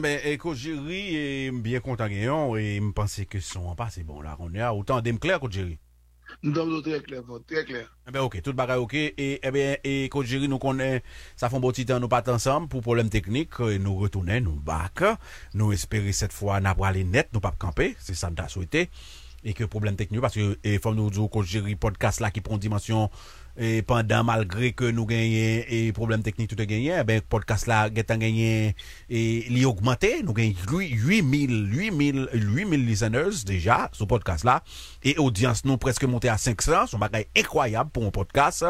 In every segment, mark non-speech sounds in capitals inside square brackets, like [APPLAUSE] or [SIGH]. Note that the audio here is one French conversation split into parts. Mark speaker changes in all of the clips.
Speaker 1: Eh ben, écoute, Jerry est bien content gagnant et me pensait que son pas c'est bon là. On est à autant d'aimes clair, coach Jerry.
Speaker 2: Nous sommes très clair, très clair.
Speaker 1: Eh ben, ok, tout bagay ok. Et, eh bien, et coach Jerry, nous connaît, ça fait un bon petit temps, nous pas ensemble pour problème technique, et nous retournons, nous back. Nous espérons cette fois, pas aller net, nous pas camper. C'est ça, nous souhaité. Et que problème technique, parce que, et, faut nous dire, coach Jerry, podcast là qui prend dimension, et pendant malgré que nous gagnons et problème technique tout est gagné ben podcast là gagnant gagné et augmenté. Nous gagnons 8000 8000 8000 listeners déjà sur podcast là. Et audience nous presque monté à 500 c'est un incroyable pour un podcast.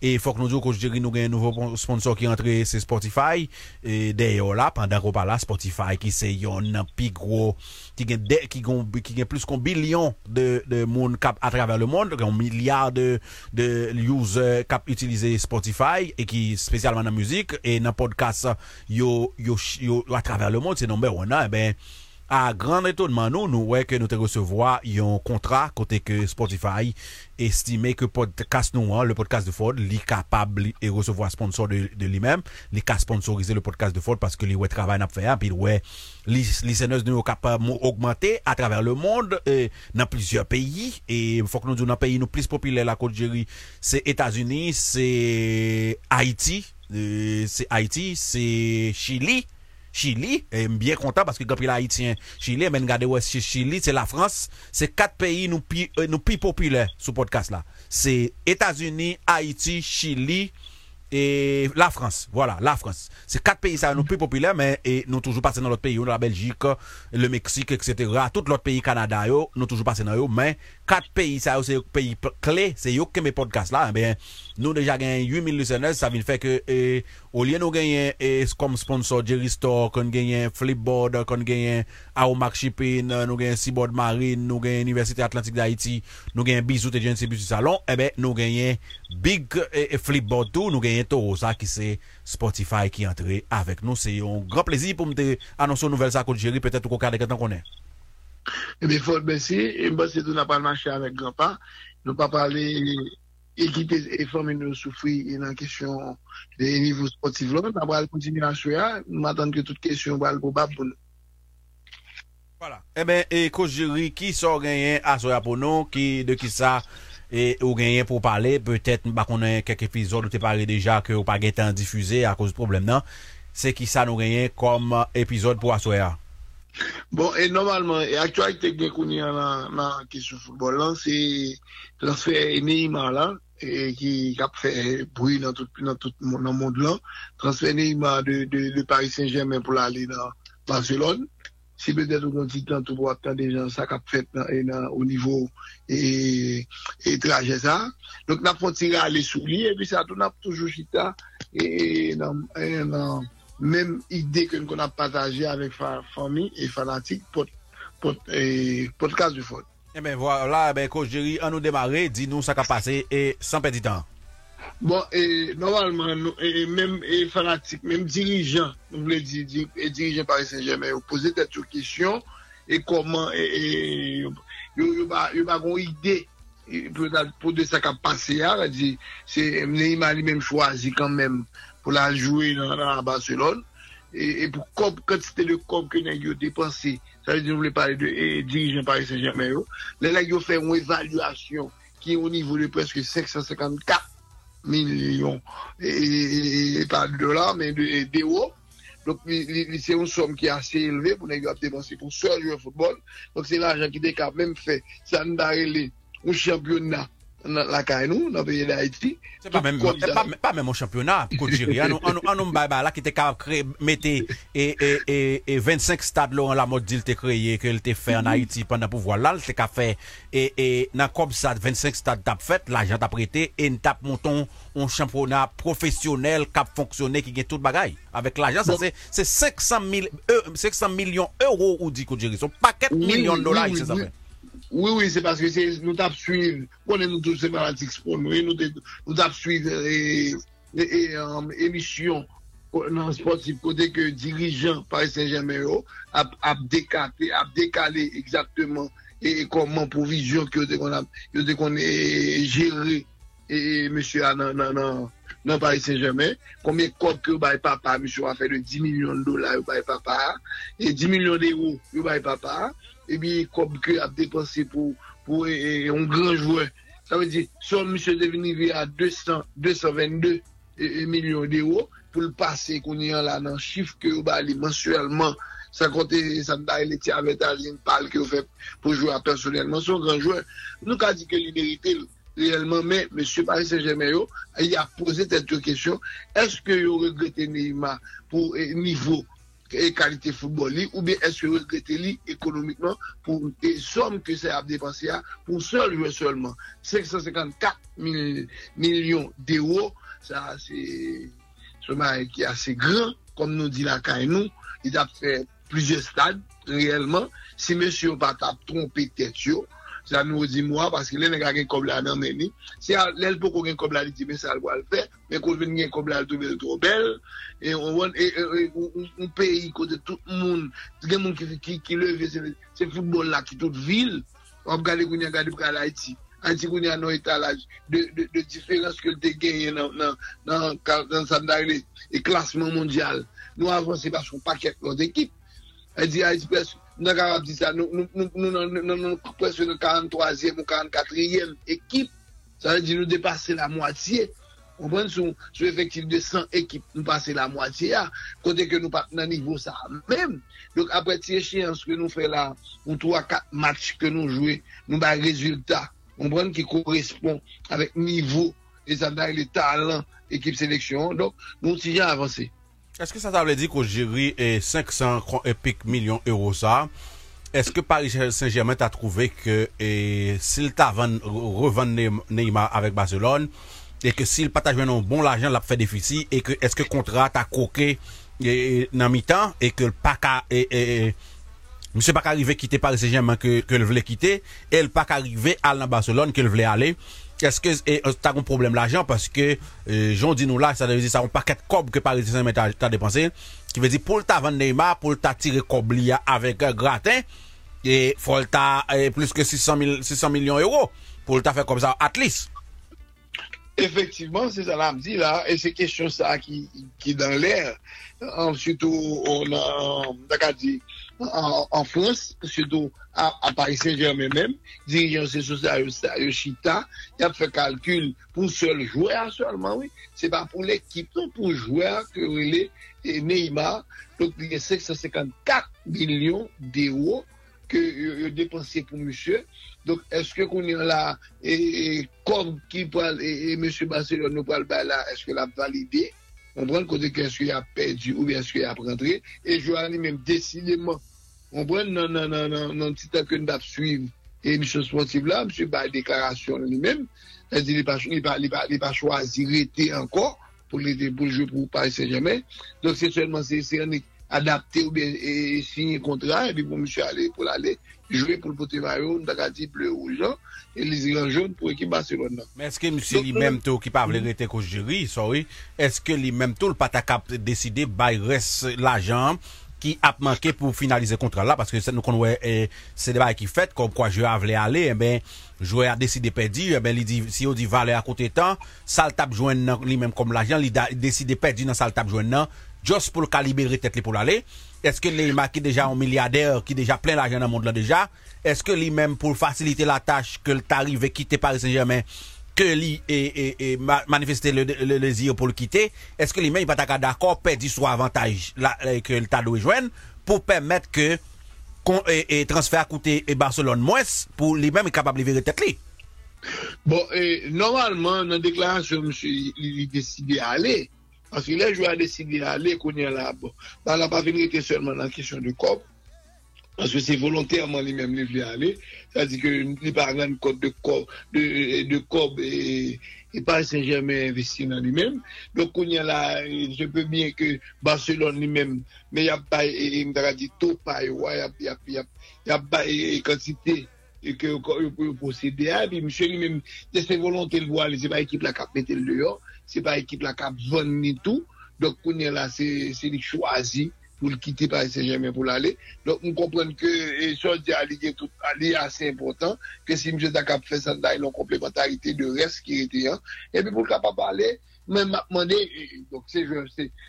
Speaker 1: Et faut que nous disions dirais nous gagnons un nouveau sponsor qui est entré c'est Spotify. Et d'ailleurs là pendant qu'on parle là Spotify qui c'est un plus gros qui gagne qui gagne plus qu'un billion de de monde à travers le monde un milliard de de users kap utilize Spotify e ki spesyalman nan muzik e nan podcast yo a traver le moun se nombe wana e ben A gran etonman nou, nou wè ke nou te resevoa yon kontra kote ke Spotify estime ke podcast nou an, le podcast de Ford, li kapab li e resevoa sponsor de, de li mem, li ka sponsorize le podcast de Ford paske li wè travay nap fè an, pi wè li, li senez nou kapab mou augmente a traver le mond e, nan plizye peyi, e fòk nou djou nan peyi nou plis popile la kote jeri, se Etasuni, se Haiti, e, se Haiti, se Chili, Chili, et bien content parce que il haïtien Chili, mais regardez ouais, Chili, c'est la France, c'est quatre pays nous plus euh, nous plus populaires sur podcast là. C'est États-Unis, Haïti, Chili, et la France, voilà, la France. C'est quatre pays, ça, nous plus populaires, mais et nous toujours passés dans l'autre pays, la Belgique, le Mexique, etc. Tout l'autre pays, Canada, nous toujours passés dans eux, mais quatre pays, ça, c'est pays clés, c'est eux qui mes podcasts là, eh bien, nou deja genyen 8000 listeners, sa vin fè ke e, eh, ou liye nou genyen e, eh, kom sponsor Jerry Store, kon genyen Flipboard, kon genyen Aomak Shipping, nou genyen Seaboard Marine, nou genyen Université Atlantique d'Haïti, nou genyen Bizout et Gensi Bizout Salon, ebe eh nou genyen Big e, Flipboard tou, nou genyen Toro, sa ki se Spotify ki entre avèk nou. Se yon gran plezi pou mte anonson nouvel sa kote Jerry, petè tou kokade
Speaker 2: ketan konen. Ebe, fote besi, mba se tou na palman chè avèk gran pa, nou pa pale... ekipe e fòmè nou soufri nan kesyon de nivou sportif. Lò, nan wale kontinu answe a, nou matan ke tout kesyon wale pou bab pou nou.
Speaker 1: Voilà. E eh ben, e Kojiri, ki so genyen answe a pou nou, ki de ki sa e ou genyen pou pale, petèt mba konen kek epizod ou te pale deja ke ou pa getan difuze a kouz problem nan, se ki sa nou genyen kom epizod pou answe a.
Speaker 2: Bon, e normalman, e aktualite gen kouni an nan kesyon foutbol lan, se transfer e Neymar lan, ki ap fè broui nan tout nan moun lan, transfè Neymar de Paris Saint-Germain pou la alè nan Barcelone, si bedè tou kon titan tou pou ap tan de jan sa kap fèt nan o nivou e traje sa. Donk nan fontira alè souli, e pi sa tou nan toujou chita nan mèm ide kon ap pataje avèk fami e fanatik podcast du fote.
Speaker 1: Eh bien voilà, eh ben, coach Jerry, on nous démarrer, dis-nous ce qui a passé et sans perdre de temps.
Speaker 2: Bon, et normalement, nous, et même et fanatiques, même dirigeants, nous voulons dire, dire et dirigeants Paris Saint-Germain, vous posez cette question et comment, et il vous avez une idée pour de ce qui a passé, c'est Neymar lui-même choisi quand même pour la jouer dans, dans Barcelone. Et, et pour comme quantité de com que nous avons dépensé, ça veut dire que nous voulons parler de dirigeants Paris Saint-Germain. Là, ils ont fait une évaluation qui est au niveau de presque 554 millions, et, pas de dollars, mais d'euros. Donc, c'est une somme qui est assez élevée pour nous dépenser pour seul jouer au football. Donc, c'est l'argent qui a même fait ça nous a un championnat la caille nous, dans le pays d'Haïti.
Speaker 1: C'est pas même, pas, même un championnat. [LAUGHS] On nous là qui était capable mettre et, et, et, 25 stades là, la mode d'il était créé, qu'il était fait en mm-hmm. Haïti pendant pouvoir là, et, et, dans comme ça, 25 stades t'a fait, l'argent t'a prêté, et nous t'a monté un championnat professionnel qui a fonctionné, qui gagne tout le bagaille. Avec l'argent, ça c'est 500 500 millions d'euros, ou dit Jerry. C'est pas 4 millions de dollars, c'est ça fait.
Speaker 2: Oui, oui, c'est parce que nous tap suive, konen nou tout se malatik spon, nou tap suive emisyon euh, euh, nan euh, sportif kote ke dirijan Paris Saint-Germain oh, yo ap dekate, ap dekale exactement e koman provision ki yo te kon jere e monsye nan Paris Saint-Germain. Konmye kop ki yo baye papa monsye wafè de 10 milyon dola yo baye papa e 10 milyon de euro yo baye papa. e ebi kob ke ap depanse pou pou e yon gran jwè. Sa ve di, son msè devini vi a 222 milyon de yo pou l'pase konye an la nan chif ke yo bali mensuelman sa kote sa da eleti avet a lin pal ke yo fe pou jwè a personelman. Son gran jwè, nou ka di ke liberite lou. réellement, mais M. Paris Saint-Germain, il a posé cette question. Est-ce que vous regrettez Neymar pour niveau e kalite foutbol li, ou be eske regrete li ekonomikman pou e som ke se ap depanse ya pou sol yo solman. 554 milyon d'euro, sa se seman ki ase gran, kom nou di la kay nou, it ap fe plizye stad, reyelman, si monsye ou bat ap trompe tet yo, sa nou zi mwa, paske le nega gen kobla nan meni, se lèl pou kon gen kobla li ti men sal wal fe, men kon ven gen kobla li toube loutou bel, e on peyi kote tout moun, gen moun ki leve, se foutbol la ki tout vil, wap gade koun ya gade pou kal Haiti, Haiti koun ya nou etalaj, de diferans ke lte genye nan sandari, e klasman mondyal, nou avanse pa son paket nan ekip, Haiti Haiti presk, nous avons dit ça, nous sommes presque le 43e ou 44e équipe. Ça veut dire nous dépasser la moitié. On prend sur, sur effectif de 100 équipes, nous passer la moitié. À, côté que nous pas dans niveau ça même. Donc après ces échéances que nous faisons là, ou 3-4 matchs que nous jouons, nous avons un résultat. Qui correspond avec niveau et ça les talents équipe sélection. Donc nous sommes avancé.
Speaker 1: Est-ce que ça t'a dit qu'au jury est 500 millions d'euros ça? Est-ce que Paris Saint-Germain t'a trouvé que s'il t'a revendu Neymar avec Barcelone et que s'il partage un bon l'argent l'a fait déficit et que est-ce que le contrat t'a coqué dans mi-temps et que le PACA et, Monsieur pas arrivé quitter Paris Saint-Germain que, que le voulait quitter et le pas arrivé à Barcelone qu'il voulait aller que euh, tu as un problème l'argent parce que euh, Jean dit nous là ça veut dire ça un paquet de cob que Paris Saint-Germain dépensé qui veut dire pour ta vendre Neymar pour ta tirer Coblia avec un gratin et faut ta euh, plus que 600 millions d'euros pour ta faire comme ça at least
Speaker 2: Effectivement, c'est ça me dit là, et c'est question ça qui, qui dans l'air. Surtout, on a, dit, en, France, surtout à, Paris Saint-Germain même, dirigeant ces sociétés, Chita, il a fait calcul pour seul joueur seulement, oui. C'est pas pour l'équipe, pour joueur que est et Neymar. Donc, il y a 554 millions d'euros que euh, dépensé pour monsieur. Donc, est-ce que qu'on est là, et, comme qui parle, et, monsieur Barcelone nous parle est-ce que l'a validé? On prend le côté qu'est-ce qu'il a perdu ou bien est-ce qu'il a rentré. Et je vois même décidément on prend non, non, non, non, non, petit temps que nous devons suivre l'émission sportive là, monsieur la déclaration lui-même. Il n'a pas, choisi rester encore pour, les, pour jouer pour Paris Saint-Germain. Donc c'est seulement c'est adapte ou ben e sinye kontra, e bi pou msye ale pou l'ale, jouye pou l'pote mayon, takati ple ou jan, e li zigan joun pou ekip Barcelona.
Speaker 1: Men eske msye li menm tou ki pavle rete kouch jiri, sorry, eske li menm tou l'patakap deside bay res la jan ki ap manke pou finalize kontra la, paske se nou konwe se debay ki fet, kom kwa jouye avle ale, e ben jouye a deside pedi, e ben li di, si yo di vale akote tan, sal tap jwen nan, li menm kom la jan, li deside pedi nan sal tap jwen nan, juste pour le libérer tête pour aller est-ce que les qui déjà un milliardaire qui déjà plein l'argent dans le monde là déjà est-ce que lui même pour faciliter la tâche que le tarif quitter Paris Saint-Germain que lui et, et, manifester le, désir pour le quitter, est-ce que lui-même il va être d'accord perdre soit avantage que le tas doit joindre pour permettre que et, et transfert coûter et Barcelone moins pour lui-même capable de vivre tête lui.
Speaker 2: Bon, et normalement, dans la déclaration, monsieur, il, est décidé à aller. Parce que les joueurs a décidé à aller, qu'on est là. Bon, dans la pas seulement dans la question du COP, parce que c'est volontairement lui-même qui veut aller. C'est-à-dire que n'est pas un code de COB, de, de et, et pas Saint-Germain investi dans lui-même. Donc, on y a là, je peux bien que Barcelone lui-même, mais il n'y a pas, il a, a, a, a quantité que vous possédez à, puis monsieur lui-même, c'est volonté de voir, c'est pas équipe la cap le dehors, c'est pas équipe la cap vendre ni tout. Donc, on a là, c'est, c'est choisi pour le quitter Paris Saint-Germain pour l'aller. Donc, on comprend que, et ça, Ali est assez important, que si M. Dakap fait ça, il a une complémentarité de reste qui était, hein. Et puis, pour le capable parler, même m'a donc, c'est,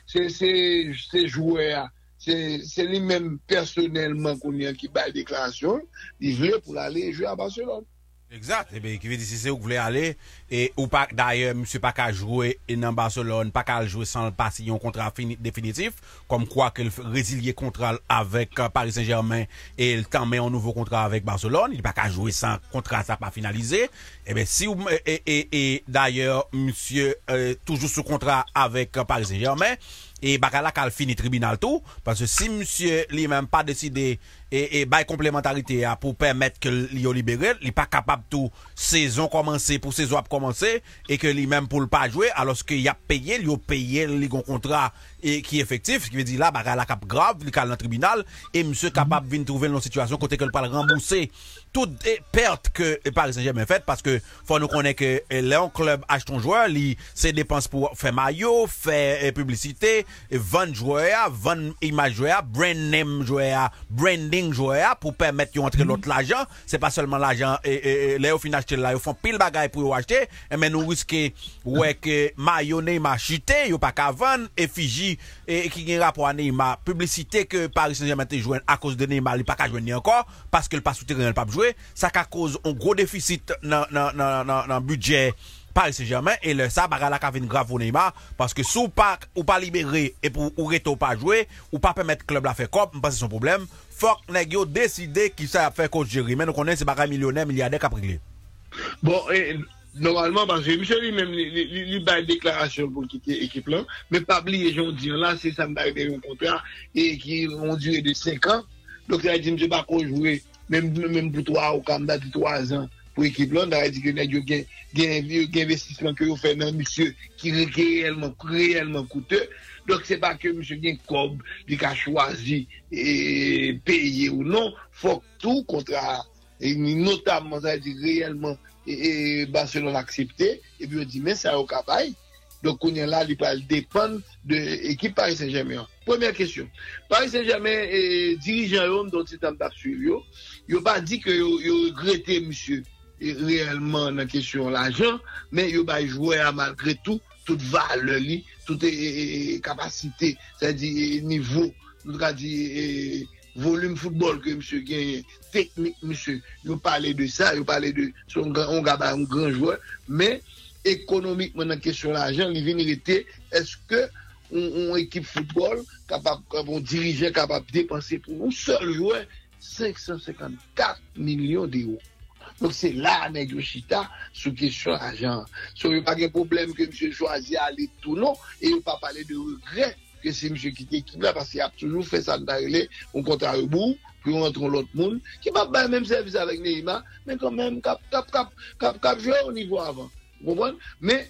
Speaker 2: c'est, c'est, c'est joueur, c'est lui-même personnellement qu'on a qui bat la déclaration, il veut pour aller jouer à Barcelone.
Speaker 1: Exact. Eh bien, qui veut dire, si c'est où vous voulez aller, et ou pas, d'ailleurs, monsieur pas qu'à jouer dans Barcelone, pas qu'à jouer sans passer un contrat définitif, comme quoi qu'il résilier contrat avec euh, Paris Saint-Germain et il t'en met un nouveau contrat avec Barcelone, il pas qu'à jouer sans contrat, ça pas finalisé. Eh bien, si et, et, d'ailleurs, monsieur, euh, toujours sous contrat avec euh, Paris Saint-Germain, et bakala qu'elle finit tribunal tout, parce que si monsieur lui-même pas décidé et, et bail complémentarité pour permettre que l'io libéré, il pas capable tout saison commencer pour saison et que lui-même pour le pas jouer alors qu'il a payé, il a payé le contrat et qui est effectif, ce qui veut dire là, bakala cap grave, il dans le tribunal et monsieur capable de trouver une situation côté que le pas rembourser toute perte que Paris Saint-Germain fait parce que faut nous connaître que un club achète un joueur, ses dépenses pour faire maillot, faire euh, publicité, vendre joueur, vendre image joueur, brand name joueur, branding joueur pour permettre de entrer l'autre l'argent, c'est pas seulement l'argent et, et, final acheter là, ils font pile bagaille pour acheter, mais nous risquons ouais que maillot Neymar chuté, yo pas qu'à vendre et qui a rapport à Neymar, publicité que Paris Saint-Germain te joué à cause de Neymar, il pas qu'à jouer encore parce que le pas souterrain pas jouer ça a cause un gros déficit dans le budget Paris Saint-Germain. Et le ça bagarre la une grave pour Neymar. Parce que si ou pas ou pas libéré et pour ou reto pas jouer ou pas permettre club la faire parce que son problème. Faut nèg yo décider qui ça fait coach Jerry mais nous connaissons c'est bagarre millionnaire milliardaire qu'a
Speaker 2: Bon et normalman, Michel li mèm li baye deklarasyon pou kite ekip lan, mè pabli e joun diyon la, se sa mbaye de yon kontra, e ki yon dure de 5 an, dok la di mse bako jouwe, mèm pou 3 ou kam dati 3 an, pou ekip lan, da re di gen yo gen gen investisman ke yo fè nan misye ki reyelman, reyelman koute dok se pa ke misye gen kob di ka chwazi e peye ou non, fok tou kontra e notabman sa re di reyelman E, e Barcelona aksepte, e bi yo di men sa yo kapay, do kounen la li pal depan de ekip Paris Saint-Germain. Premier kesyon, Paris Saint-Germain eh, dirijan yon don ti tam tap suiv yo, yo pa di ke yo, yo regrete msye reyelman nan kesyon la jan, men yo ba jwoy a malgre tou, tout vale li, tout kapasite, sa di nivou, nou ka di... volume football que monsieur gagne, technique monsieur. Il parlait de ça, il parlait de son grand, un grand joueur, mais économiquement la question l'argent, il vient est-ce que une équipe football capable, un dirigeant capable de dépenser pour un seul joueur 554 millions d'euros? Donc c'est là, Chita, sur question argent. So, il n'y a pas de problème que monsieur choisit aller tout non, et il ne pas parler de regret que c'est monsieur qui l'équipe là, parce qu'il a toujours fait ça d'aller, on compte à rebours, puis on rentre l'autre monde, qui va pas le même service avec Neymar, mais quand même, cap, cap, cap, cap, cap, jouer au niveau avant. Vous comprenez? Mais,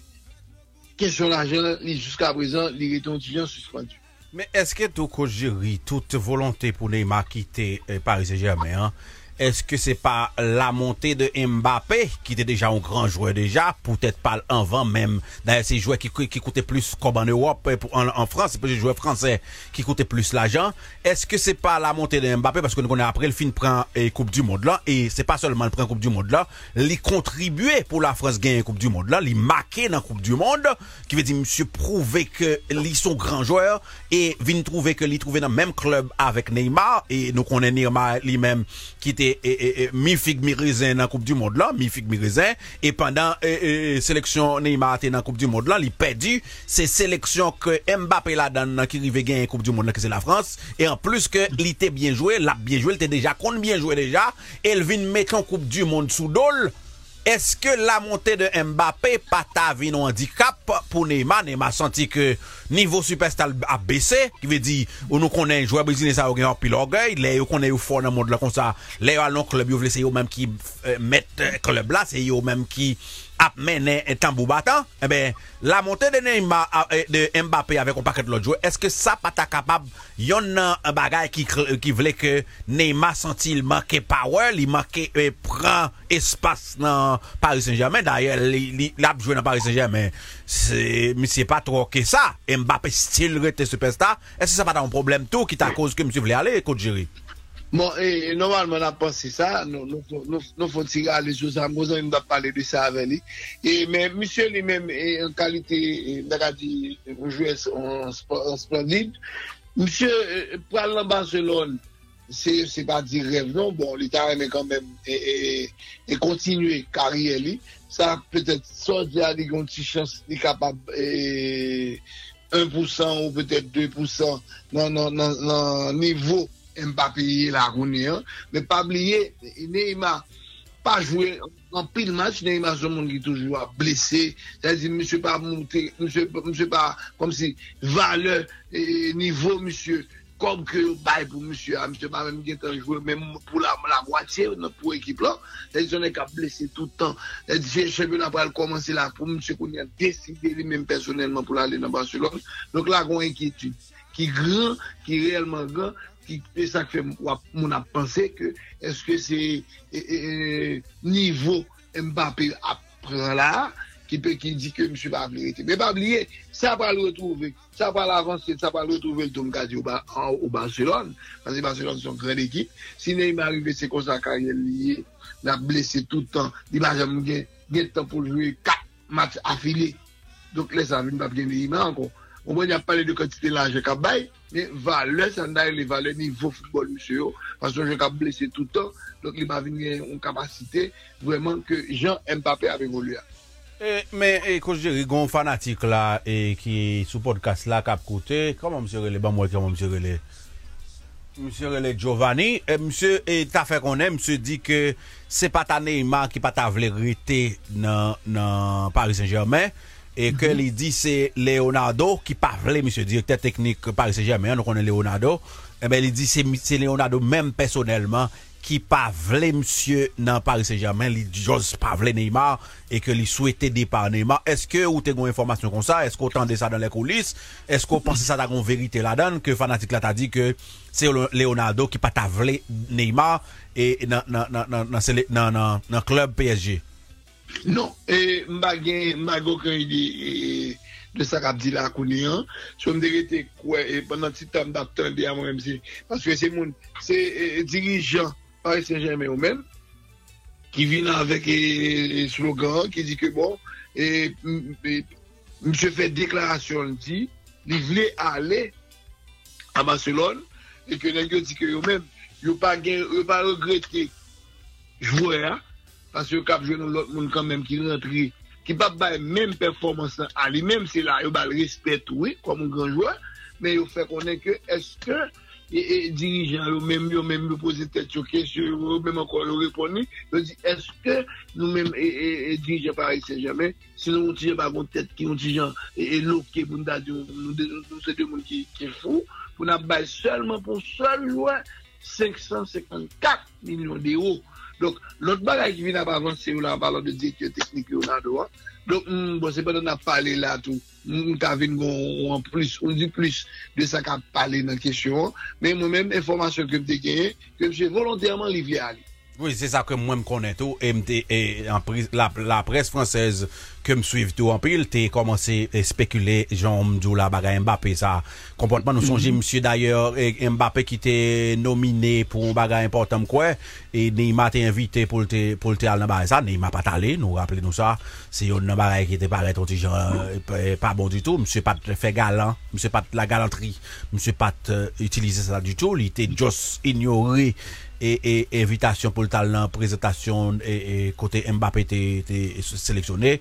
Speaker 2: question d'argent, jusqu'à présent, il est étudiant suspendu.
Speaker 1: Mais est-ce que tout gérer toute volonté pour Neymar quitter euh, Paris Saint-Germain, hein? Est-ce que c'est pas la montée de Mbappé, qui était déjà un grand joueur déjà, peut-être pas en même. D'ailleurs, c'est joueur qui, qui coûtait plus comme en Europe, en, en France, c'est des joueurs français qui coûtaient plus l'argent. Est-ce que c'est pas la montée de Mbappé, parce que nous connaissons après le fin prend et Coupe du Monde là, et c'est pas seulement le prend Coupe du Monde là, il contribuait pour la France gagner Coupe du Monde là, il marquait dans Coupe du Monde, qui veut dire monsieur prouver que ils sont grands joueurs, et vient trouver que il trouvait dans le même club avec Neymar, et nous connaissons Neymar lui-même, qui était et, mi fig mi raisin Coupe du Monde là, mi fig et pendant et, sélection Neymar dans Coupe du Monde là, il perdu, c'est sélection que Mbappé là dans qui rive gagner Coupe du Monde là que c'est la France. Et en plus que il était bien joué, l'a bien joué, il était déjà compte bien joué déjà, et il vient mettre en Coupe du Monde sous dol est-ce que la montée de Mbappé pas ta un handicap pour Neymar? Neymar senti que niveau superstar a baissé qui veut dire on nous connaît joueur brésilien ça a un pile orgueil les connaît au fort dans le monde là comme ça. Les allons club yo c'est eux même qui euh, mettent euh, club là c'est eux même qui ap menen tambou batan, eh ben, la montée de, Neymar, de Mbappé avec un paquet de l'autre joueur, est-ce que ça pas capable, yon nan un bagay qui, qui voulait que Neymar senti il manquait power, il manquait, eh, prend espace dans Paris Saint-Germain, d'ailleurs, il a dans Paris Saint-Germain, c'est, mais c'est pas trop que ça, Mbappé style rete superstar, est-ce que ça pas un problème tout qui t'a cause que monsieur voulait aller, coach Jerry?
Speaker 2: Bon, e normalman ap panse sa, nou foti gale Josan Mouzan, nou da pale de sa avè li. E men, misye li men, en kalite, daga di, jouè en splendide, misye, pral nan Barcelone, se pa di rev non, bon, li ta remè kan men, e kontinue karye li, sa petè so di a li gonti chans li kapab, e 1% ou petè 2% nan nivou Mbappé la rounye an, me pa bliye, Neyma pa jwe an pil match, Neyma son moun ki toujwa blese, sa zi msye pa mouté, msye pa kom si vale nivou msye, kom ke bay pou msye, msye pa mwen gen tan jwe, men pou la mwatiye pou ekip la, sa zi son e ka blese toutan, sa zi chebe nan pral komanse la pou msye koun ya deside li men personelman pou la le nan Barcelona, donk la kon enkyetude, ki gran, ki realman gran, ki pe sak fe moun ap panse ke eske se nivou Mbappé ap pran la ki pe ki di ke msou pa aplirete. Me pa apliré, sa pa l retrouve, sa pa l avanse, sa pa l retrouve l tom kadi ou Barcelone, panse Barcelone son kren ekip, si ne im arive se konsa karyen liye, la blese toutan, di ba jam gen, gen tan pou jwe kat match afile, donk les avin pa pjen li iman ankon. Ou mwen ya pale de kantite la je ka bay, men vale san sanday li vale nivou futbol msè yo, fason je ka blese toutan, donk li ma vinye yon kapasite, vwèman ke Jean Mbappé ap ngolou
Speaker 1: ya. Men, kouj jeri, rigon fanatik la, e ki sou podcast la kap koute, koman msè rele, ban mwen koman msè rele? Msè Rele Giovanni, msè ta fè konè, msè di ke se pata Neymar ki pata vle vlerite nan Paris Saint-Germain, E ke li di se Leonardo ki pavle, misyo direkter teknik Paris Saint-Germain, nou konen Leonardo, eh ebe li di se Leonardo menm personelman ki pavle misyo nan Paris Saint-Germain, li jose pavle Neymar, e ke li souete depa Neymar. Eske ou te gon informasyon kon sa? Eske ou tende sa dan le koulis? Eske ou pense sa ta gon verite la dan? Ke fanatik la ta di ke se Leonardo ki patavle Neymar e nan klub PSG?
Speaker 2: Non, e mbagen, mbago kwen yi di e, de sakap di la kouni an, sou mdere te kwe, e penan ti tam da tan di a mwen msi, paske se moun, se e, e, dirijan Paris Saint-Germain ou men, ki vina avek e slogan, ki di ke bon, e mse fè deklarasyon di, li vle ale a Barcelona, e ke nan yo di ke yo men, yo pa gen, yo pa regrete jouè a, Paske yo kap jwen nou lot moun kan menm ki rentri, ki pa bay menm performansan a li menm se la yo bal respet oui, kwa moun granjwa, men yo fe konen ke eske e dirijan yo menm yo menm yo pose tet yo kesyo, yo menm ankon yo reponi, yo di eske nou menm e dirijan Paris Saint-Germain, se nou moun tijan bagon tet ki moun tijan e loke moun da di nou se de moun ki fou, pou nan bay selman pou sol 554 milyon de yo Donk, lout bagay ki vin ap avanse ou la balon de dikye teknik yo nan do an. Donk, mm, bon se pa nan ap pale la tou. Mwen ka vin goun an plus, ou di plus de sa ka pale nan kesyon. Men mwen men, informasyon kem te genye, kem se volontèrman li vle ale.
Speaker 1: Oui, c'est ça que moi me connais tout. Et, et la, la, presse française que me suive tout en pile, t'es commencé à spéculer, Jean Mdou la bagarre Mbappé, ça. Pas, nous mm -hmm. monsieur d'ailleurs, Mbappé qui était nominé pour un bagarre important, quoi. Et Neymar t'est invité pour le, pour le théâtre dans ça. Neymar pas allé, nous rappelez nous ça. C'est un bagarre qui était paraît genre, euh, pas bon du tout. Monsieur pas fait galant. Monsieur pas la galanterie. Monsieur pas euh, utilisé ça du tout. Il était juste ignoré e evitasyon pou l'tal nan prezentasyon e, e kote Mbappé te, te seleksyonè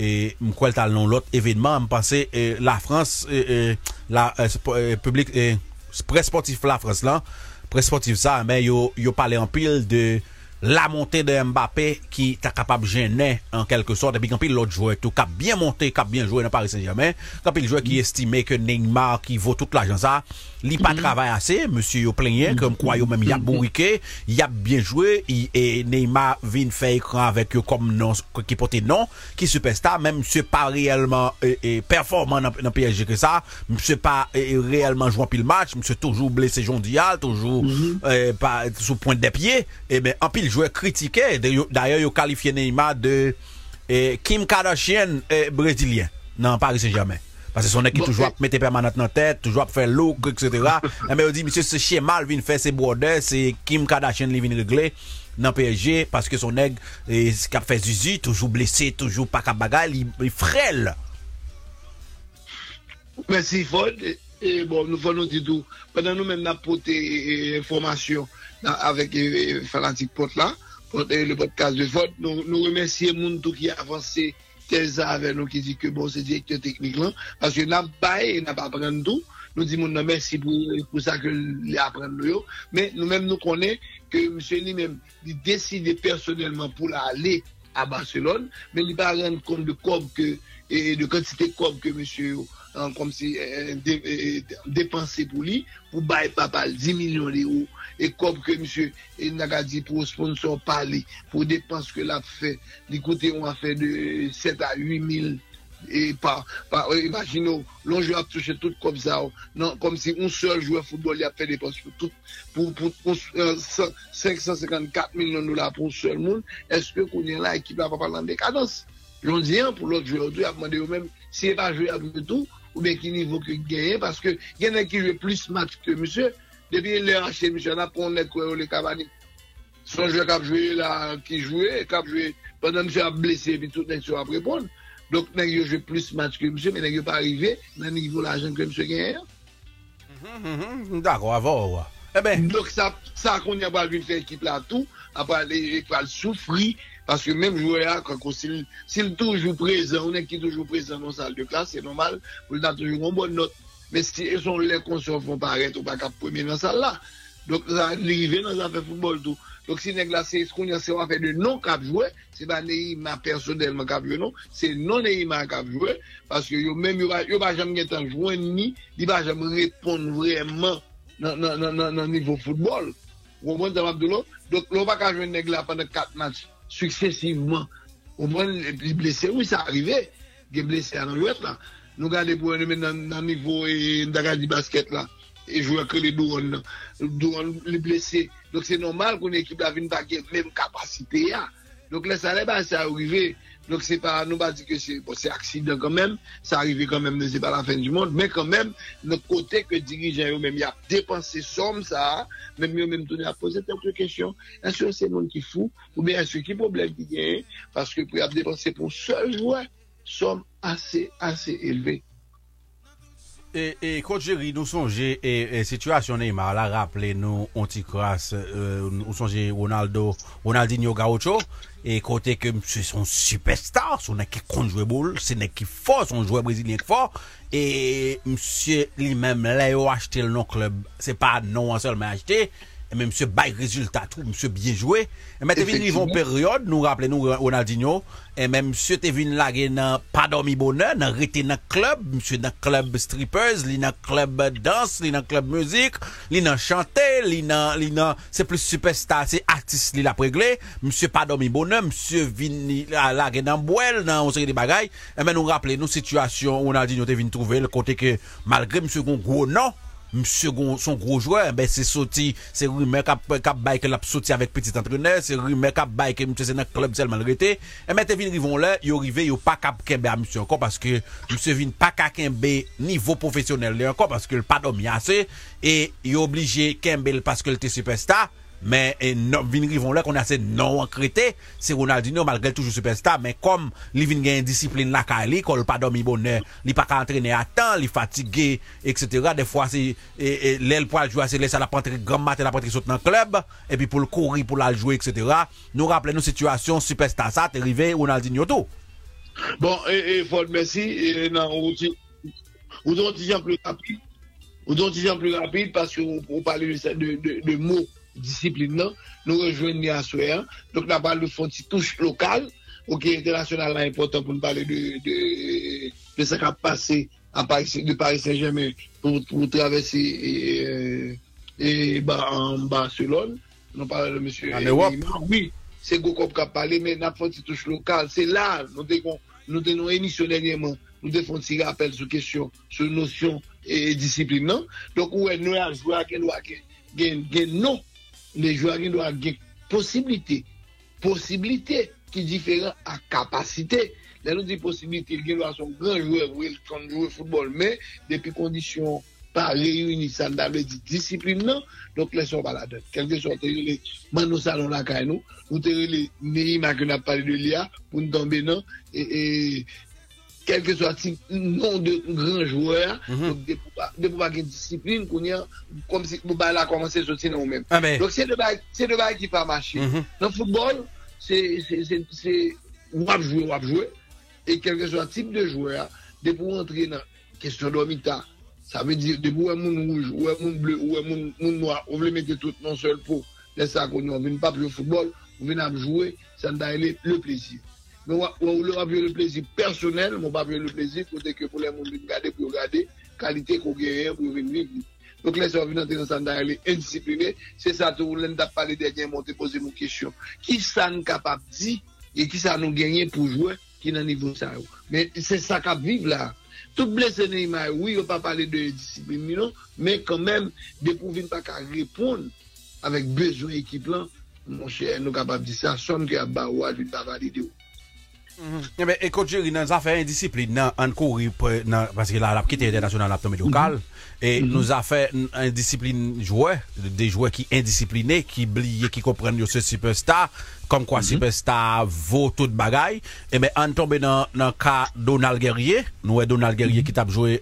Speaker 1: e mkwel tal nan lot evidman mpense e, la Frans e, la publik pres sportif la Frans lan. Pres sportif sa men yo, yo pale an pil de la montée de Mbappé qui est capable de gêner en quelque sorte. Et puis quand il l'autre joueur tout cap bien monté, cap bien joué dans Paris Saint-Germain, quand il joueur qui estimait que Neymar qui vaut toute l'argent ça, il pas travaillé assez, monsieur yo comme quoi yo même il a bourriqué, il a bien joué et Neymar vient faire écran avec eux comme non qui porte non, qui superstar même monsieur pas réellement et, performant dans, PSG que ça, monsieur pas réellement jouant pile match, monsieur toujours blessé jondial, toujours mm pas sous point des pieds et ben en pile joueur critiqué. D'ailleurs, il a qualifié Neymar de Kim Kardashian brésilien. Non, Paris Saint-Germain. Parce que son équipe toujours à mettre permanente dans la tête, toujours faire look, etc. [LAUGHS] mais il dit, monsieur, ce chien mal vient faire ses bordels, c'est Kim Kardashian qui vient régler dans PSG parce que son aigle, qui a fait Zuzu, toujours blessé, toujours pas qu'à bagaille, il, frêle.
Speaker 2: Merci, Ford. Et bon, nous faisons dit tout. Pendant nous même, apporté information avec Fanatic Pot là, le podcast de Ford, nous, nous remercions les gens qui a avancé tel avec nous, qui dit que bon, c'est directeur technique parce que n'a pas et n'a pas appris tout. Nous disons merci pour, pour ça que les apprendre mais nous-mêmes nous connaissons que monsieur lui-même, il décide personnellement pour aller à Barcelone, mais il pas rendre compte de que, de quantité de que monsieur comme si euh, dépenser pour lui, pour bailler papa 10 millions d'euros, et comme que monsieur n'a dit pour sponsor parler, pour dépenser que l'a fait, écoutez, on a fait de 7 à 8 000 et par, par imaginez, l'on joue a touché tout comme ça, non, comme si un seul joueur football il a fait des pour tout, pour, pour, pour 554 millions de dollars pour un seul monde, est-ce que qu'on est là, l'équipe va pas en décadence? J'en dis un pour l'autre joueur, il a demandé eux-mêmes, s'il va jouer avec tout, ou bien qui niveau que gagner parce que y a qui joue plus match que monsieur. Depuis a acheté monsieur on a pour net quoi les Cavani son joueur qui a joué là qui jouait qui a joué pendant monsieur a blessé puis tout n'est pas répondre donc il joue plus match que monsieur mais il pas arrivé dans le niveau l'argent que monsieur gagne.
Speaker 1: Mm-hmm, mm-hmm. d'accord avant
Speaker 2: eh ben. Donc ça ça qu'on a pas vu faire équipe là tout après il va souffrir Paske menm jouè a, kako sil toujou prezant, ou nen ki toujou prezant nan sal de klas, se normal, pou l nan toujou kon bon not. Men si e son lè konsyon fon paret, ou pa kap premye nan sal la. Donk la rive nan zan fè foutbol tou. Donk si nek la se eskoun yan se wafè de non kap jouè, se ba ne ima personelman kap jouè non, se non ne ima kap jouè, paske yo menm yo ba jam gen tan jwen ni, di ba jam repon vreman nan nivou foutbol. Ou mwen zan wap do lo, donk lo pa ka jwen nek la panen kat match. Successivement. Au moins, les blessés, oui, ça arrivait. Les blessés à l'ouest, là. Nous regardons pour nous dans le niveau de basket, là. Et jouer que les douanes, les blessés. Donc, c'est normal qu'une équipe a une même capacité, là. Donc, là, ça n'est ça arrivé. Donc, c'est pas, nous pas dire que c'est, accident quand même. Ça arrivé quand même, mais c'est pas la fin du monde. Mais quand même, le côté que dirigeant même, il a dépensé somme, ça, même, il même tourné à poser quelques questions. Est-ce que c'est le monde qui fou? Ou bien est-ce qu'il problème qui gagne? Parce que pour dépenser pour seul joueur, somme assez, assez élevée.
Speaker 1: Et, et coach Jerry, nous songez, et, et situation Neymar, la rappelé nous, Anticras, euh, nous songez Ronaldo, Ronaldinho Gaucho, et côté que c'est son superstar, son équipe compte jouer boule, c'est une équipe fort, son joueur brésilien fort, et monsieur lui-même, là, il a acheté le nom club, c'est pas non seulement acheté, et même monsieur bail résultat tout monsieur bien joué. Et même venu vivre période nous rappelez nous Ronaldinho. Et même monsieur t'es venu là dans pas dormi bonheur dans rester dans club monsieur dans club strippers li dans club danse li dans club musique li dans chanter li dans li dans c'est plus superstar c'est artiste li la réglé. Monsieur pas dormi bonheur monsieur vini là dans boel dans on série des bagailles. Et même nous rappelez nous situation Ronaldinho t'es venu trouver le côté que malgré monsieur gros non monsieur son gros joueur ben c'est sorti c'est rumeur cap cap bail que l'a sorti avec petit entraîneur c'est rumeur cap bail que monsieur c'est dans club seulement arrêté et maintenant vinn rivon là yo arrivé yo pas cap kembe à monsieur encore parce que monsieur vinn pas cap kembe niveau professionnel encore parce que le pas dormi assez et yo obligé kembe parce que il était superstar mais et non, vin rivon là qu'on a assez non ancrété, c'est Ronaldinho malgré toujours superstar, mais comme il vient gagner discipline la kali, qu'on pas dormi bonheur, il pas entraîner à temps, il fatigué, etc. Des fois c'est l'aile pour jouer, c'est laisser la rentrer grand matin, la rentrer saute dans le club, et puis pour le courir, pour la jouer, etc. Nous rappelons nos situations superstar ça, t'es arrivé Ronaldinho tout.
Speaker 2: Bon, et Ford, merci. Et, non, on, on, on, plus rapide. Ou donc, plus rapide parce qu'on parle de, de, disipline nan, nou rejoen ni aswe an, donk nan pa lout fonti touche lokal, ok, internasyonal nan important pou nou pale de de sa ka pase de Paris Saint-Germain pou travesse e euh, ba an Barcelone, nou pale de monsieur
Speaker 1: en Europe,
Speaker 2: oui, se go kop ka pale, men nan fonti touche lokal, se la, nou te nou emisyon denyeman, nou te fonti rappel sou kesyon, sou nosyon e disipline nan, donk ou e nou a jwa gen nou gen, gen nou jwa gen do a gen posibilite posibilite ki diferent a kapasite la nou di posibilite gen do a son gran jwe ouwe son jwe football men depi kondisyon pa reyouni san dame di disipline nan donc leson balade kelke son te rele man nou salon la kay nou nou te rele neyi makyon ap pale de liya pou nou tombe nan e e kelke so ati non de gran joueur, de pou pa gen disipline, kounyen, kom si pou ba la komanse soti nan ou men. Donc, se de ba ki pa machi. Nan football, se wap jwe, wap jwe, e kelke so ati de joueur, de pou rentre nan kestyon domita, sa ve di, de pou wè moun rouge, wè moun bleu, wè moun noy, ou vle mette tout nan sol pou, lè sa kounyen, ou ven pa pou football, ou ven ap jwe, sa nda ele le plesir. Mwen wè avye le plezi personel, mwen wè avye le plezi kote ke pou lè moun vin gade pou yon gade, kalite kou genyen pou yon vin vin. Donk lè se wè vin an te nan san dan lè indisiplime, se sa tou lè nan tap pale deryen moun te pose moun kèsyon. Ki sa nou kapap di, e ki sa nou genyen pou jwè, ki nan nivou sa yo. Men se sa kap vive la. Tout blese ne imay, oui, yo pa pale de disipline minon, men kan men, depou vin pa ka repoun avèk bezou ekip lan, moun chè, nou kapap di sa, son ki a ba wad vin pa valide ou. Yo.
Speaker 1: E kote jiri nan zafè indisipline nan an kouri Paske la ap kite international ap tome lokal E nou zafè indisipline jouè De jouè ki indisipline Ki bliye ki kompren yo se superstar Kom kwa superstar vo tout bagay E me an tombe nan ka Donald Guerrier. Nou e Donald Guerrier ki tap jouè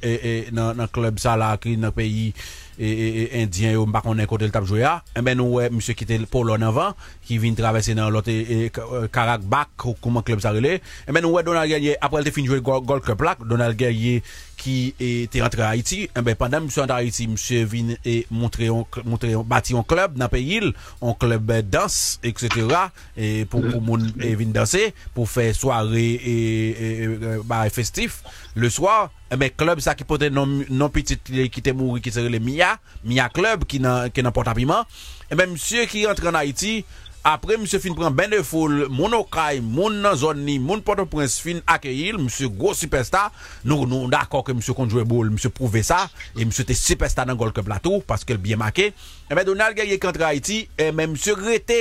Speaker 1: Nan klub sa la ki nan peyi Indien yo mba konen kote l tap jouè a E men nou e msè kite Polon avan Ki vin travesse nan lote Karak bak kouman klub sa rele E men nou wè Donald Guerrier, el te fin jwè Gold Cup lak, Donald Guerrier ki te rentre Haiti, e ben pandan msè rentre Haiti, msè vin e montre yon bati yon klub nan pe yil, yon klub dans, etc. pou moun vin danse, pou fè soare e festif. Le soar, e ben klub sa ki pote non pitit ki te mouri ki sere le Mia, Mia Club ki nan porta piman, e ben msè ki rentre an Haiti, apre msè fin pren ben de foul, moun okay, moun nan moun Port-au-Prince fin akeyil, msè go superstar, nou nou d'akor ke msè konjouè boul, msè prouve sa, e msè te superstar Gold Cup Plateau, paske l biye make, e men Donald Guerrier kontre Haiti, e men msè rete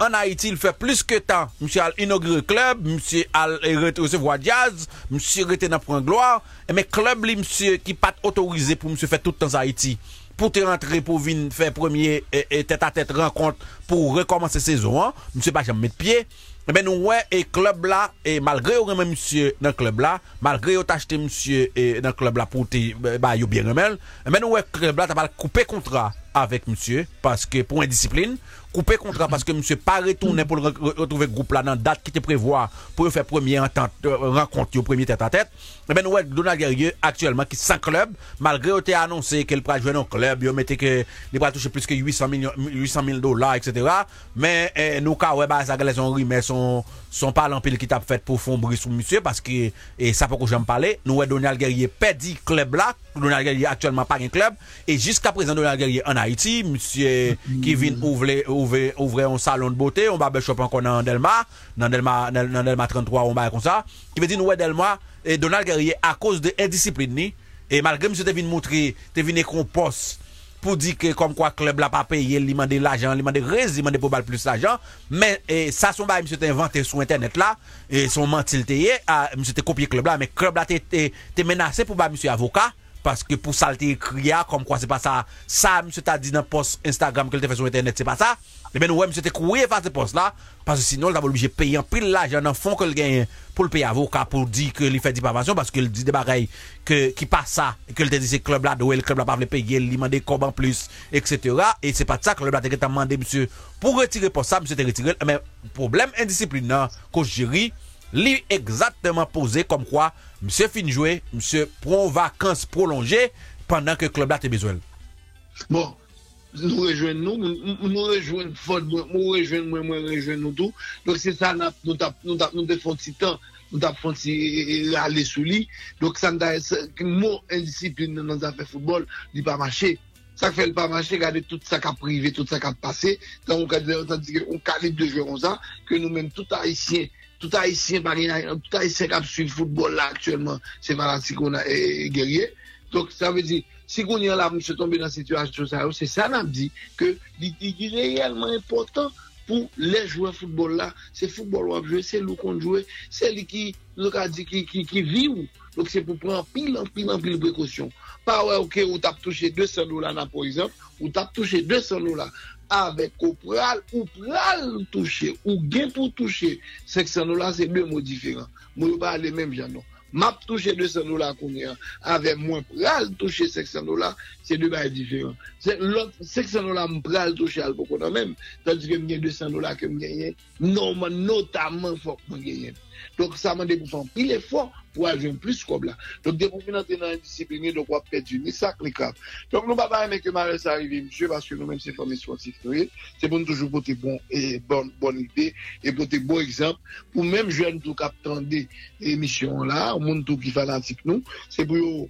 Speaker 1: an Haiti, il fè plus msè al inogre klub, msè al rete ose vwa jazz, msè rete nan pren gloire, e men klub li msè ki pat otorize pou msè fè tout an Haiti, pou te rentre pou vin fè premier et tèt a tèt renkont pou rekomanse sezon an, msè pa jam met piye, e ben nou wè, e klub la, e malgré ou remè msè nan klub la, malgré ou t'achete msè nan klub la pou te, ba yo bien remèl, e ben nou wè, klub la ta pal koupe kontra avèk msè, paske pou indiscipline, koupe kontra paske msè pa retounè pou retrouve group la nan dat ki te prevoa pou yo fè premier renkont yo premier tèt a tèt, e ben nou wè, Donald Guerrier, aktuellement, ki san klub, malgré ou te anonsè ke l pra jwè nan klub, yo mette ke li pra touche plus ke 800 mil dolar, etc. Men nou ka wè ba sa gale son son palan pil ki tap fèt pou fon bris sou msè, paske sa pou kou jèm pale, nou wè Donald Guerrier pedi klub la, Donald Guerrier aktuellement pa gen klub, e jiska prezant Donald Guerrier an Haiti, msè ki vin ouvre yon salon de bote, yon barbe shop an kon nan Delma, nan Delma 33, yon barbe kon sa, ki ve di nou wè Delma, Donald Guerrier a kouz de indiscipline ni, e malgré msè te vin moutri, te vin ekompos, pou di ke kom kwa klub la pa peye, li mande l'ajan, li mande rez, li mande pou bal plus l'ajan, men e, sa son ba mse te invante sou internet la, e, son mantil te ye, a, mse te kopye klub la, men klub la te, te, te menase pou ba mse avoka, paske pou salte kriya, kom kwa se pa sa, sa msè ta di nan post Instagram l te fè sou internet, se pa sa, e ben wè msè te kouye fase post la, paske sinon l ta volubije peye an pil l'ajan nan fon ke l genye, pou l peye avoka, pou di ke li fè dipavasyon, paske l di de barey ki pa sa, ke l te di se klub la doè, l klub la pa vle peye, li mande koban plus, etc. E se pa sa, klub la te geta mande msè, pou retire post sa, msè te retire, men problem indiscipline nan, kouj jiri, li exactement pose kom kwa mse fin jwe, mse pron vakans prolonje pandan ke klub la te bezwen.
Speaker 2: Bon, nous rejoindre nous, nous, nous fort, nous rejoindre moi, moi rejoindre nous tout. Donc c'est ça, nous nous nous nous fait petit temps, nous avons fait aller sous lui. Donc ça nous mot indiscipline dans les affaires football, il pas marcher. Ça fait pas marcher, regardez tout ça qui a privé, tout ça qui a passé. Donc on calibre de joueurs comme ça, que nous-mêmes, tout haïtien, tout haïtien, tout haïtien qui a suivi le football là actuellement, c'est qu'on a guerrier. Donc ça veut dire, si on est là, monsieur tombé dans cette situation, c'est ça, on dit que c'est réellement important pour les joueurs de football là. C'est football qu'on joue, c'est lui qu'on joue, c'est lui qui, qui, qui, qui vit. Donc c'est pour prendre pile en pile en pile de précautions. Pas ouais, ok, ou t'as touché 200 dollars là, par exemple, ou t'as touché 200 dollars avec au pral, ou pral toucher, ou gain pour toucher 500 dollars, c'est deux mots différents. Moi, je pas les mêmes gens, non. Map touché 200 dollars qu'on avec moins pral toucher 500 dollars, c'est deux bails différents. C'est l'autre 500 dollars pral toucher à beaucoup même, tandis que j'ai 200 dollars que j'ai non, notamment faut que donc, Donk sa mande pou fan pil efor pou avyon plus kob la. Donk de pou finanse nan indisipline, donk wap pet di ni sak ni kap. Donk nou baba eme ke mare sa arrive msye, baske nou menm se fome sportif nou ye, se bon toujou pote bon e bon ide, e pote bon ekzamp, pou menm jwen tou kap tande emisyon la, moun tou ki fanatik nou, se pou yo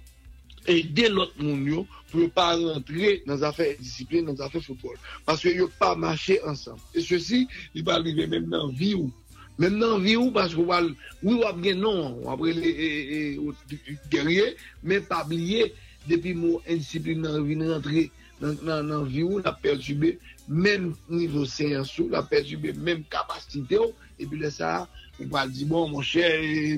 Speaker 2: ede lot moun yo pou yo pa rentre nan zafè disipline, nan zafè fotbol. Paske yo pa mache ansam. E se si, li pa arrive menm nan vi ou Mèm nan vi ou, paske wal, ou wap gen non, wap rele e, e, gerye, mèm pabliye, depi mou indisipline nan vini rentre nan vi ou, la pertube mèm nivou seyansou, la pertube mèm kapasite ou, epi lè sa, ou pal di bon, mò chè,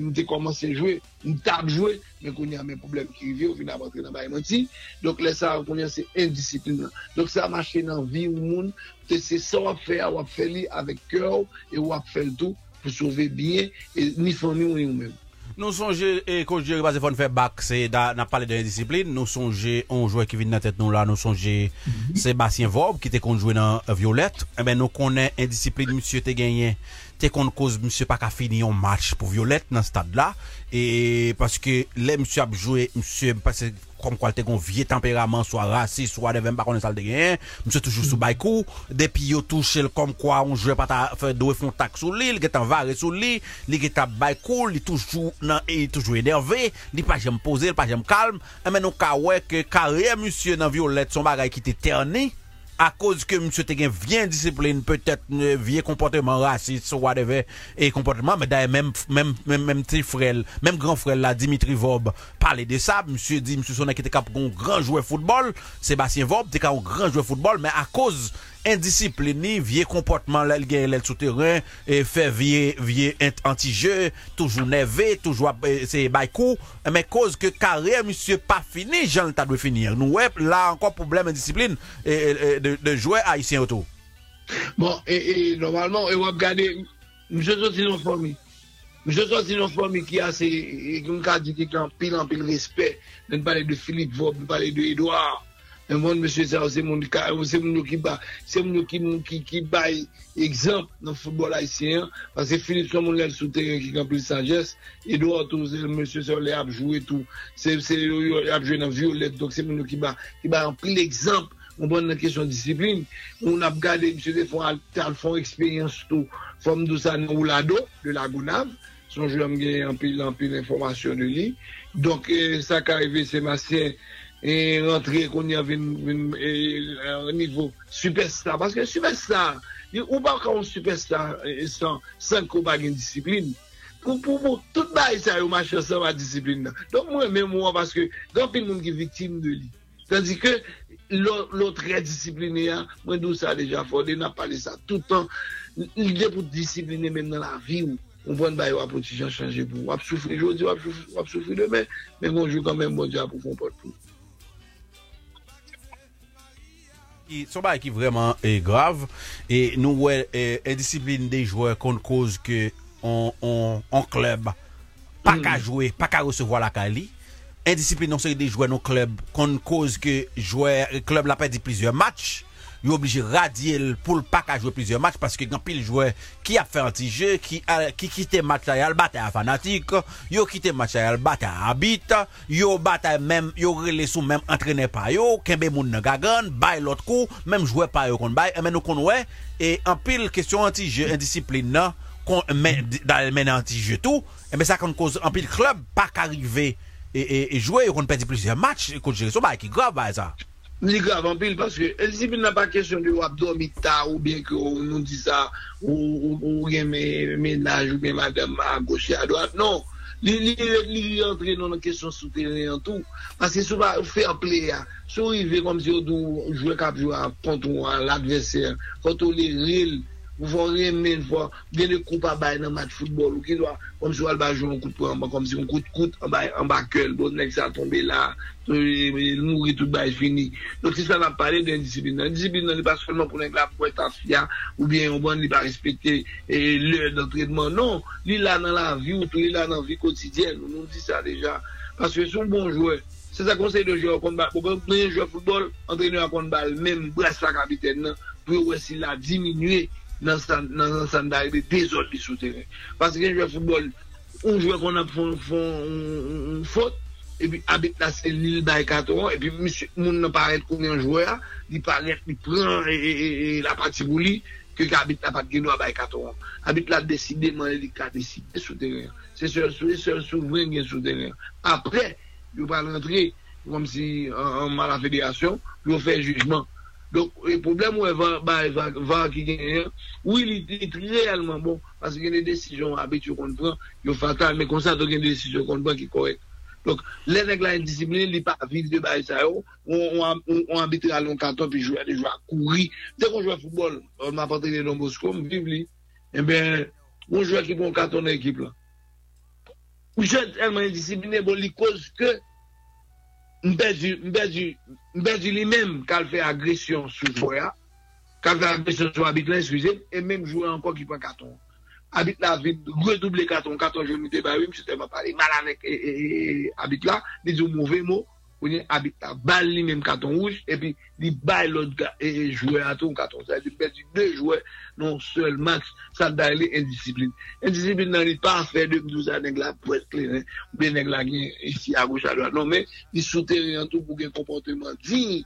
Speaker 2: mte komanse jwè, mtab jwè, mè konye a mè problem ki vi ou, vina batre nan bayman ti, dok lè sa, konye se indisipline nan. Dok sa, mache nan vi ou moun, te se sa wap fè, wap fè li avèk kèw, e wap fè l'tou, pou souve biyen, ni fami ou ni ou
Speaker 1: men. Nou sonje, e kouj Jerry Basé fon fè bak, se nan pale de disipline, nou sonje, on jwè ki vin nan tèt nou la, nou sonje mhm. Sébastien Vaub, ki eh te konjouè nan Violette, e ben nou konè indisipline, msye te genyen te kon koz msye pa ka fini yon match pou Violet nan stad la, e paske le msye ap jowe, msye mpase kom kwa te kon vie temperament, swa rasi, swa devem pa konen sal de gen, msye toujou sou baykou, depi yo touche l kom kwa on jwe pata fè dowe fon tak sou li, li getan vare sou li, li getan baykou, li toujou nan e toujou enerve, li pa jem pose, li pa jem kalm, e men nou ka wek e kare msye nan Violet son bagay ki te terni, à cause que monsieur te bien discipline, peut-être vieux comportement raciste, whatever, et comportement, mais d'ailleurs, même, même, même, même petit frère, même grand frère là, Dimitri Vob, parlait de ça, monsieur dit, monsieur son qui était un grand joueur football, Sébastien Vob, était un grand joueur football, mais à cause indiscipliné, vieux comportement là, le souterrain, et fait vieux, vieux anti-jeu, toujours nerveux, toujours, euh, c'est baïkou, mais cause que carrière, monsieur, pas fini, Jean, t'as de finir. Nous, là, encore problème de discipline, et, de, de jouer haïtien autour.
Speaker 2: Bon, et, normalement, et on va regarder, monsieur sorti dans famille. Monsieur dans famille qui a assez, qui a pile en pile respect. On parler de Philippe on parler de Edouard. Mwen mwen mwen se sa ou se moun nou ki ba, se moun nou ki moun ki bay ekzamp nan foutbol haisyen, pase Filip son moun lèl sou teren ki kampil sanjes, Edouard ou se mwen se sa ou lè apjou etou, se apjou nan violet, donc se moun nou ki ba, ki ba anpil ekzamp, mwen mwen nan kesyon disiplin, mwen ap gade mwen se de fon al fon eksperyans tou, fon mdousan ou lado, de la gounav, son jom gen anpil anpil informasyon de li, donc sa ka eve se masyen, e rentre kon ya vin e, nivou superstar. Paske superstar, ou ba kon superstar e, e, san ko bagen disiplin, pou pou pou tout ba y sa yo machan san ba disiplin nan. Don mwen men mwen, paske don pin moun ki viktim de li. Tandis ke loutre disipline ya, mwen dou sa deja fode, nan pale sa toutan, lide pou disipline men nan la vi ou. On pren baye wap poti jan chanje pou wap soufri jodi, wap soufri demen, men konjou kanmen bon diya pou fon pot
Speaker 1: pou. Son qui vraiment est grave. Et nous ouais indiscipline des joueurs qu'on cause que on on club pas qu'à mm. jouer pas qu'à recevoir la quali. Indiscipline non c'est des joueurs nos club qu'on cause que joueur club l'a perdu plusieurs yo obligé radier pour le pas jouer plusieurs matchs parce que quand pile joueur qui a fait un petit jeu, qui a, qui quitté match à bataille fanatique, yo quitté match à bataille habite, yo bataille même, yo relé sous même entraîné par yo, kembe moun nan gagan, bay l'autre coup, même joueur par yo kon bay, mais nous kon ouais, et en pile question anti-jeu, indiscipline nan, qu'on met dans le anti-jeu tout, et mais ça qu'on cause en pile club pas qu'arriver et, et, et jouer, on perd plusieurs matchs, et ça, bah, qui grave, ça.
Speaker 2: Ni grav anpil, paske el si bin nan pa kesyon de wap do mita ou bien ki ou nou di sa ou gen menaj ou gen madame a goche a doat, non. Li rentre nan an kesyon soutene an tou, paske sou pa fè aple ya, sou rive kom si ou dou jwe kap jwa kontou an l'adveser, kontou li ril, Ou fon remen fwa, gen de koup a bay nan mat foutbol ou ki lwa, kom si wal bajon kout pou anba, kom si yon kout kout anba, anba kel, bon nek sa tombe la, mouri tout bay fini. Don si sa nan pale den disipline nan. Disipline nan li pa solman pou nek la pou etan fya, ou bien yon ban li pa respekte e, lè d'entredman. Non, li la nan la vi ou tou li la nan vi kotidyen. Nou nou di sa deja. Paske son bon jouè. Se sa konsey de jò kon bal, pou kon plenye jò foutbol, entrenè an kon bal, mèm brase la kapiten nan, pou yo wè si la diminuè nan sanday de dezot li souteren. Paske gen jwe foutbol, ou jwe kon ap fon fote, epi abit la sel nil bay katon, epi moun nan paret konen jwea, li paret li pran la pati bou li, ke ki abit la pati genou a bay katon. Abit la deside man li ka deside souteren. Se sol souvren gen souteren. Apre, yo pa rentre, kom si an ma la federasyon, yo fe jujman. Donk, e problem ou e va ki genyen, ou il iti realman bon, pasi genye desijon abit yo kon pran, yo fatal, me konsa do genye desijon kon pran ki korek. Donk, le neg la indisipline, li pa vil de bay sa yo, ou ambite alon kanton, pi jwa de jwa kouri. Dek ou jwa foupol, ou m'apote genye don bosko, m'viv li, e ben, ou jwa ki bon kanton ekip la. Ou jwa elman indisipline, bon li koz ke, Mbè di mèm kal fè agresyon sou jwoya, kal fè agresyon sou abit la, eskwize, e mèm jwoya anko ki pa katon. Abit la vide, redouble katon, katon jouni te bayi, msè te mè pale, malanèk e abit la, di di ou mouvè ou ni abita bal li menm katon ouj, epi li bay lot jouè aton katon sa, li peti de jouè non sel max, sa da li indisipline. Indisipline nan li pa fè de mdou sa neg la pou eskle, ou be neg la gen isi a gouch a doan, non men, li souteri an tou pou gen komporteman di,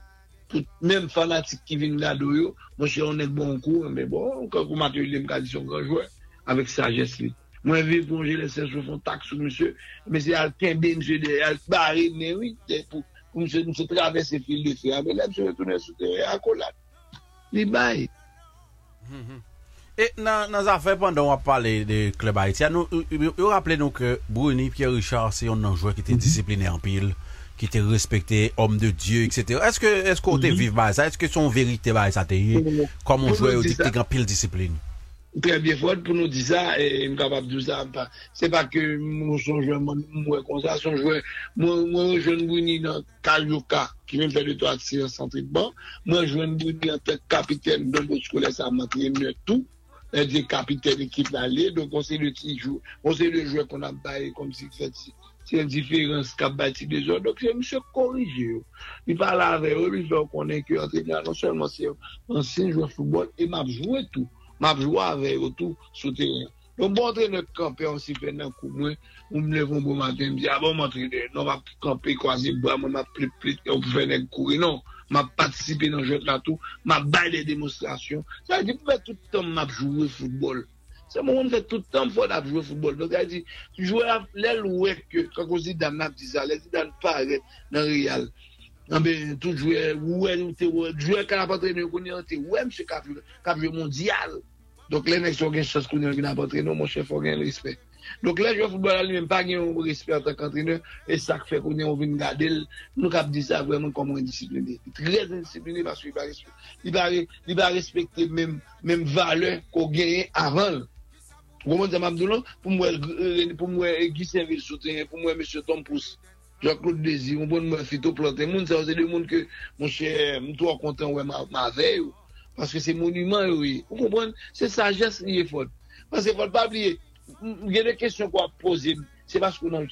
Speaker 2: pou menm fanatik ki vin la do yo, mwen yon neg bon kou, men bon, kon kou matè li m kadisyon kon jouè, avèk sajes li. Mwen viv pou mwen jè lè sè chou fon tak sou monsè. Mwen se al kèmbe monsè de al barè mè wè. Mwen se monsè travesse fil de fè. Mwen lè monsè retounè sou terè akolat. Li bay.
Speaker 1: E nan zafè pandan wap pale de klub Haitien. Yo rappele nou ke Bruni, Pierre Richard se yon nan jwè ki te disipline an pil. Ki te respekte, om de Diyo, etc. Eske kote viv bay sa? Eske son verite bay sa te mm-hmm. ye? Koman jwè yo dikte gan pil disipline?
Speaker 2: prebye fwad pou nou di sa, e m kapap di sa, se pa ke moun son jwen mwen kon sa, son jwen mwen jwen Bouni nan Kalyoka, ki ven fè de to aksi yon santrik ban, mwen jwen Bouni an te kapiten don do skole sa matri mwen tou, e di kapiten ekip la le, don kon se le ti jou, kon se le jou kon ap baye kom si fèt si. Se yon diferans kap bati de zon, dok se yon se korije yo. Li pala ave yo, li zon konen ki yon se yon, non selman se yon, ansen jwa foubol, e map jwè tou. map jwa avè yo tou sou teren. Nou bon trenèk kampe ansi fè nan kou mwen, ou mne von bon maten, mdi a ah bon matrenèk, nou map kampe kwa zi bwa, mwen map plit plit, ou pou fè nèk kouri, e nou, map patisipe nan jèk la tou, map bay de demonstrasyon, sa di pou fè toutan map jouwe foutbol. Se moun fè toutan pou fè ap jouwe foutbol. Don sa di, jouwe ap lèl wèk, kakon si dan ap disa, lèl si dan paret nan riyal. Anbe, tout jwè, wè nou te wè, jwè kan apatre nou konen an te wè mse kapye mondial. Donk lè nek so gen chos konen an gen apatre nou, monshe fò gen respect. Donk lè jwè foutbol an li men pa gen yon respect an tak antreneur, e sak fè konen an vin gade l, nou kap di sa vwèman koman indisiplini. Trez indisiplini, baswè li ba respecte mèm vale ko genye avan. Gouman zè mabdou lò, pou mwen Guy Saint-Ville souten, pou mwen M. Tom Pousse. Jean-Claude Desi, moun bon mwen fito plante moun, sa ou se de moun ke moun chè, moun tou an kontan wè ma vey ou, paske se monument ou e. Ou kompon, se sajes liye fote. Paske fote pa bliye, gen de kesyon kwa pose, se paske nan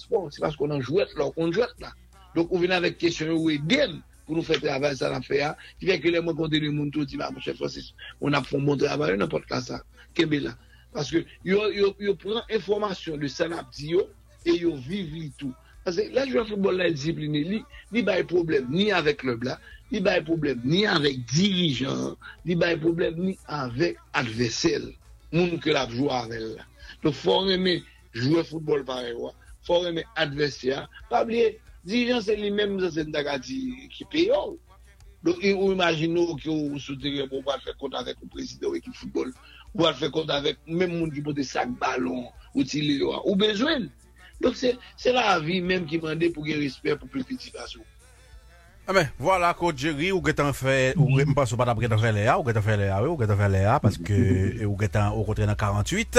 Speaker 2: sport, se paske nan jouet la, ou kon jouet la. Donk ou vina vek kesyon ou e gen, pou nou fè travèl sa nan fè ya, ki fè ke lè mwen konten yon moun tou, ti mè mwen chè Francis, moun ap fon moun travèl, yon apot la sa, kebe la. Paske yo pran informasyon de san ap di yo, e yo viv li tou. Parce que là joueur football là discipliné li li pas problème ni avec club là li pas problème ni avec dirigeant li pas problème ni avec adversaire moun que la joue avec là donc faut aimer jouer football pareil faut aimer adversaire. Pas oublier dirigeant c'est lui-même c'est qui paye donc ou imaginons que vous soutenez pour faire compte avec le président de l'équipe football ou va faire compte avec même monde qui porte sac ballon ou ou besoin donc c'est la vie même qui m'a demandé pour qu'il respect pour plus petit garçon
Speaker 1: ah ben, voilà, coach Jerry, ou getan fait, ou mm-hmm. pas pas fait Léa, ou getan fait Léa, ou getan fait Léa, parce que, ou getan au côté dans 48.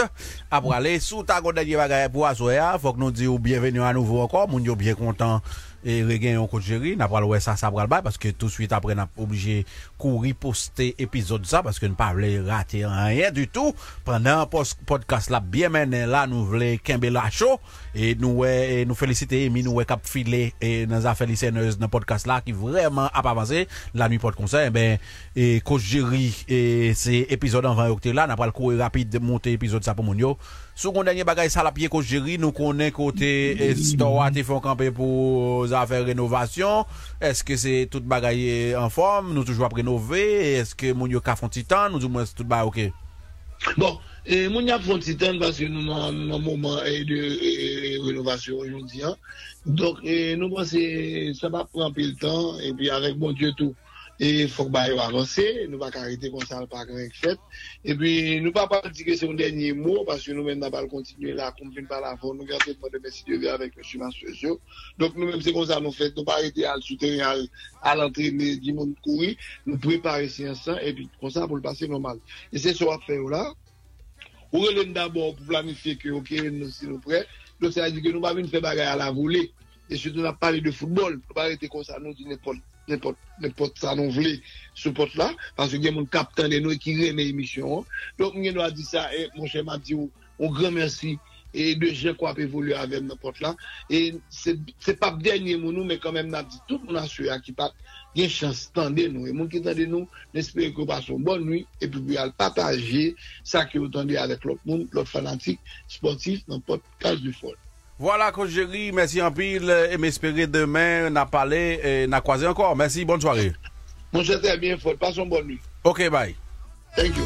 Speaker 1: Après aller, sous ta de bagaille pour assoya, faut que nous disions bienvenue à nouveau encore, moun yo bien content et regain coach Jerry, n'a pas le ça, ça le parce que tout de suite après, n'a obligé courir poster épisode ça, parce que ne pas rater rien du tout. Pendant podcast là, bien mené là, nous voulons Kembe la chaud, et nous, et nous féliciter, et nous, cap filé, et nous a félicité dans podcast là, qui vraiment a pas avancé, la nuit de concert, ben, et coach Jerry, et c'est épisode en 20 octobre là, n'a pas le courir rapide de monter épisode ça pour mon yo. Sou kon denye bagay sa la piye ko jiri nou konen kote eh, stowa te fon kampe pou eh, zafè renovasyon, eske se tout bagay eh, en form, nou toujwa prenove, eske moun yo ka fon titan, nou mwen se tout bagay ok?
Speaker 2: Bon, eh, moun yo fon titan Basi nou nan mouman e de renovasyon yon diyan, donk nou mwen se sa pa pranpe l tan, e pi avèk moun diyo tou. E fok ba yo avanse, nou pa karite konsal pa karek fet. E pi nou pa pa di ke se yon denye mou, paske nou men nabal kontinue la konvin pa la fon, nou gante mwen de mesi devye avèk mè suman sosyo. Donk nou men se konsal nou fet, nou pa rete al souteri al antre di moun kouri, nou prepare si ansan, e pi konsal pou l'pase normal. E se so ap fè ou la, ou relen d'abord pou planifiye ki ok, nou si nou pre, nou se a di ke nou pa vin fè bagay a la voulé, e se nou na pale de foutbol, nou pa rete konsal nou di nepol. nepot sa nou vle sou pot la, panse gen moun kapten de nou ki reme emisyon. Donk mwen nou a di sa, moun chè m'a di ou, ou gran mersi, e de jè kwa pe volu avèm nan pot la. E se pap denye moun nou, men kanmèm nan di tout moun aswe a ki pat gen chans tende nou. E moun ki tende nou, nespere ki ou pason bon nou, e pou bi al pataje sa ki ou tende alèk lot moun, lot fanatik, sportif, nan pot kaj du fol.
Speaker 1: Voilà, Coach Jerry, merci en pile et m'espérer demain, n'a parlé et n'a croisé encore. Merci, bonne soirée.
Speaker 2: Mon cher, bien fort. Passons bonne nuit.
Speaker 1: Ok, bye.
Speaker 2: Thank you.